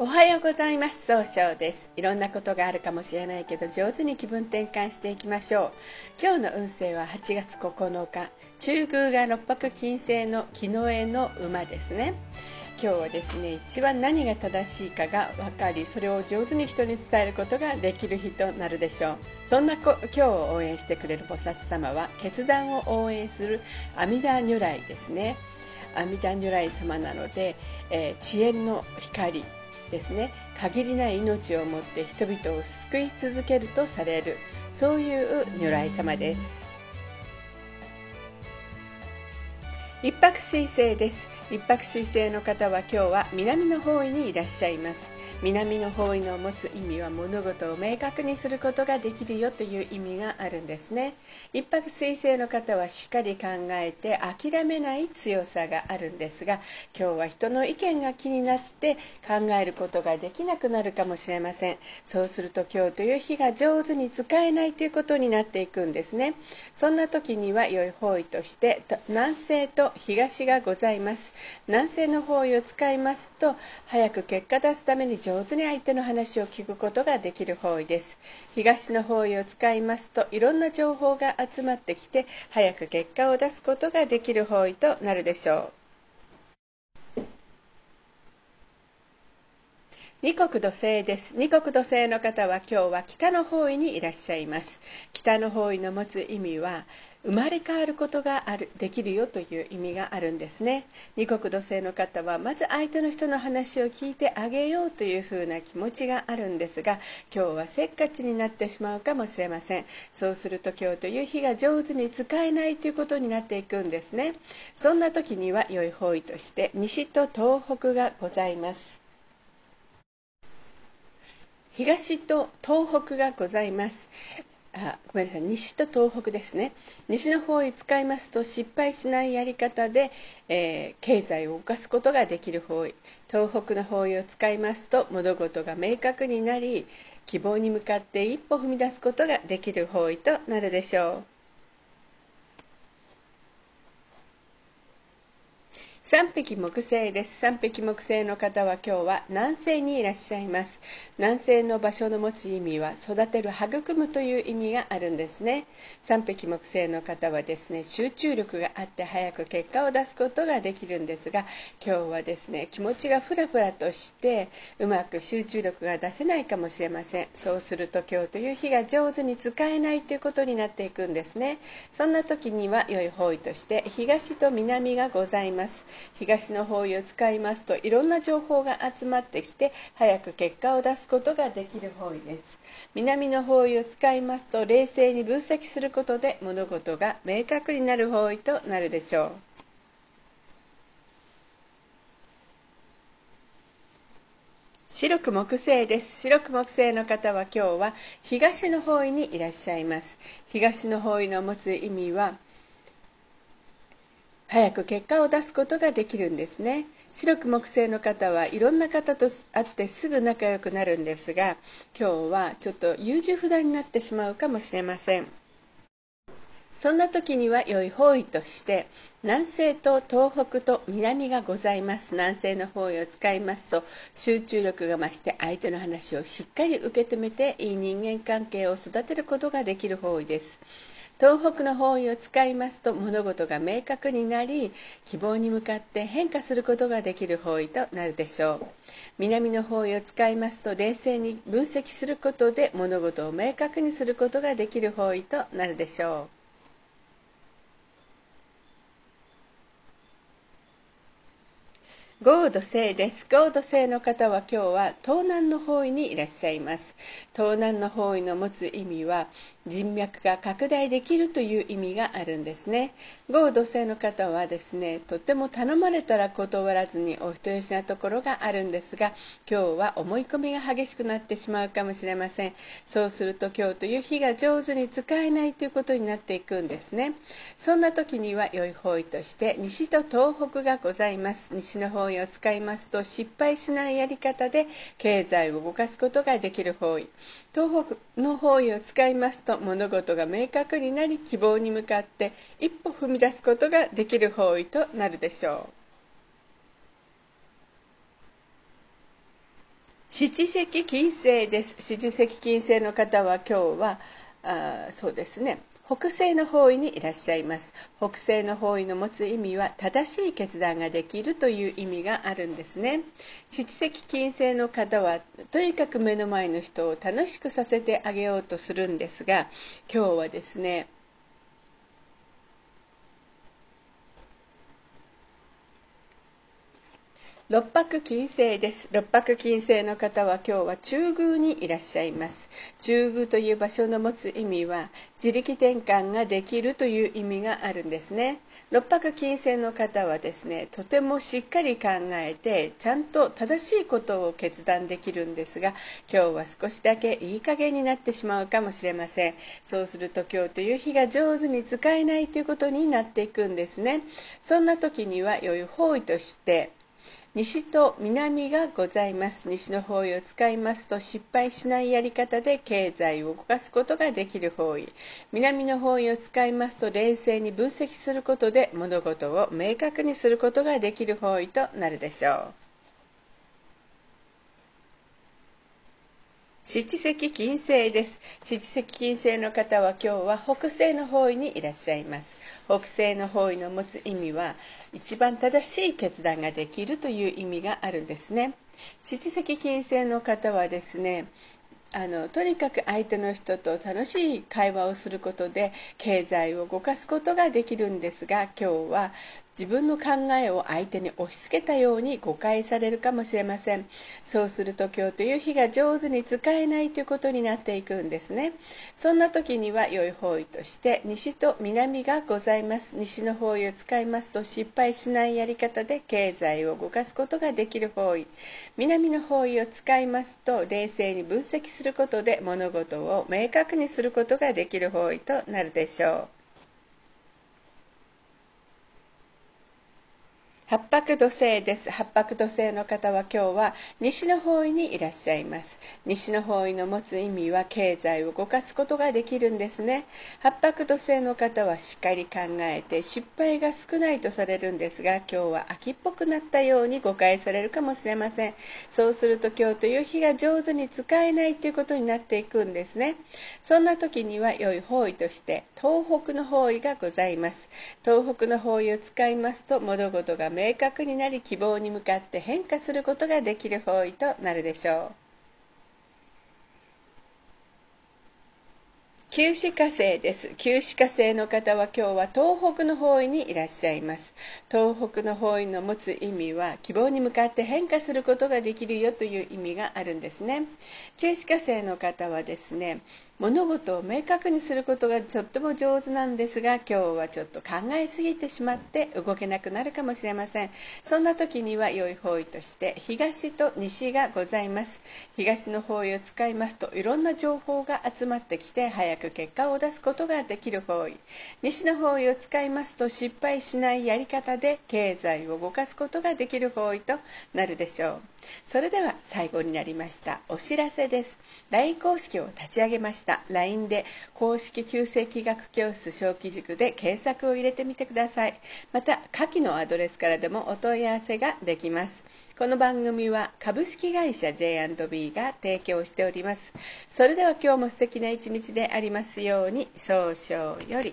おはようございます。総称です。いろんなことがあるかもしれないけど上手に気分転換していきましょう。今日の運勢は8月9日中宮が六白金星の木の絵の馬ですね。今日はですね一番何が正しいかが分かりそれを上手に人に伝えることができる日となるでしょう。そんな今日を応援してくれる菩薩様は決断を応援する阿弥陀如来ですね。阿弥陀如来様なので、えー、知恵の光ですね。限りない命をもって人々を救い続けるとされるそういう如来様です。一泊水星です。一泊水星の方は今日は南の方位にいらっしゃいます。南の方位の持つ意味は物事を明確にすることができるよという意味があるんですね。一泊水星の方はしっかり考えて諦めない強さがあるんですが今日は人の意見が気になって考えることができなくなるかもしれません。そうすると今日という日が上手に使えないということになっていくんですね。そんな時には良い方位として南西と東がございます。南西の方位を使いますと早く結果出すために上手に相手の話を聞くことができる方位です。東の方位を使いますといろんな情報が集まってきて早く結果を出すことができる方位となるでしょう。二国土星です。二国土星の方は今日は北の方位にいらっしゃいます。北の方位の持つ意味は生まれ変わることがあるできるよという意味があるんですね。二国土星の方はまず相手の人の話を聞いてあげようというふうな気持ちがあるんですが今日はせっかちになってしまうかもしれません。そうすると今日という日が上手に使えないということになっていくんですね。そんな時には良い方位として西と東北がございます。東と東北がございます。あごめんなさい。西と東北ですね。西の方位使いますと失敗しないやり方で、えー、経済を動かすことができる方位。東北の方位を使いますと物事が明確になり希望に向かって一歩踏み出すことができる方位となるでしょう。三匹木星です。三匹木星の方は今日は南西にいらっしゃいます。南西の場所の持つ意味は育てる育むという意味があるんですね。三匹木星の方はですね集中力があって早く結果を出すことができるんですが今日はですね気持ちがふらふらとしてうまく集中力が出せないかもしれません。そうすると今日という日が上手に使えないということになっていくんですね。そんな時には良い方位として東と南がございます。東の方位を使いますといろんな情報が集まってきて早く結果を出すことができる方位です。南の方位を使いますと冷静に分析することで物事が明確になる方位となるでしょう。白く木星です。白く木星の方は今日は東の方位にいらっしゃいます。東の方位の持つ意味は早く結果を出すことができるんですね。白く木星の方はいろんな方と会ってすぐ仲良くなるんですが今日はちょっと優柔不断になってしまうかもしれません。そんな時には良い方位として南西と東北と南がございます。南西の方位を使いますと集中力が増して相手の話をしっかり受け止めていい人間関係を育てることができる方位です。東北の方位を使いますと物事が明確になり希望に向かって変化することができる方位となるでしょう南の方位を使いますと冷静に分析することで物事を明確にすることができる方位となるでしょうゴード星です。ゴード星の方は今日は東南の方位にいらっしゃいます。東南の方位の持つ意味は人脈が拡大できるという意味があるんですね。ゴード星の方はですね、とっても頼まれたら断らずにお人よしなところがあるんですが、今日は思い込みが激しくなってしまうかもしれません。そうすると今日という日が上手に使えないということになっていくんですね。そんな時には良い方位として西と東北がございます。西の方位を使いますと失敗しないやり方で経済を動かすことができる方位東北の方位を使いますと物事が明確になり希望に向かって一歩踏み出すことができる方位となるでしょう。七石金星です。七石金星の方は今日はあそうですね。北西の方位にいらっしゃいます。北西の方位の持つ意味は正しい決断ができるという意味があるんですね。七石金星の方はとにかく目の前の人を楽しくさせてあげようとするんですが今日はですね六白金星です。六白金星の方は今日は中宮にいらっしゃいます。中宮という場所の持つ意味は自力転換ができるという意味があるんですね。六白金星の方はですねとてもしっかり考えてちゃんと正しいことを決断できるんですが今日は少しだけいい加減になってしまうかもしれません。そうすると今日という日が上手に使えないということになっていくんですね。そんな時には良い方位として西と南がございます。西の方位を使いますと失敗しないやり方で経済を動かすことができる方位。南の方位を使いますと冷静に分析することで物事を明確にすることができる方位となるでしょう。七石金星です。七石金星の方は今日は北西の方位にいらっしゃいます。北西の方位の持つ意味は一番正しい決断ができるという意味があるんですね。七席金星の方はですねあのとにかく相手の人と楽しい会話をすることで経済を動かすことができるんですが今日は自分の考えを相手に押し付けたように誤解されるかもしれません。そうすると今日という日が上手に使えないということになっていくんですね。そんな時には良い方位として西と南がございます。西の方位を使いますと失敗しないやり方で経済を動かすことができる方位。南の方位を使いますと冷静に分析することで物事を明確にすることができる方位となるでしょう。八白土星です。八白土星の方は今日は西の方位にいらっしゃいます。西の方位の持つ意味は経済を動かすことができるんですね。八白土星の方はしっかり考えて失敗が少ないとされるんですが今日は秋っぽくなったように誤解されるかもしれません。そうすると今日という日が上手に使えないということになっていくんですね。そんな時には良い方位として東北の方位がございます。東北の方位を使いますと物事が明確になり希望に向かって変化することができる方位となるでしょう。旧歯火星です。旧歯火星の方は今日は東北の方位にいらっしゃいます。東北の方位の持つ意味は希望に向かって変化することができるよという意味があるんですね。旧歯火星の方はですね物事を明確にすることがとっても上手なんですが今日はちょっと考えすぎてしまって動けなくなるかもしれません。そんな時には良い方位として東と西がございます。東の方位を使いますといろんな情報が集まってきて早く結果を出すことができる方位。西の方位を使いますと失敗しないやり方で経済を動かすことができる方位となるでしょう。それでは最後になりましたお知らせです。LINE 公式を立ち上げました。LINE で公式旧世紀学教室小規塾で検索を入れてみてください。また下記のアドレスからでもお問い合わせができます。この番組は株式会社 J&B が提供しております。それでは今日も素敵な一日でありますように早々より。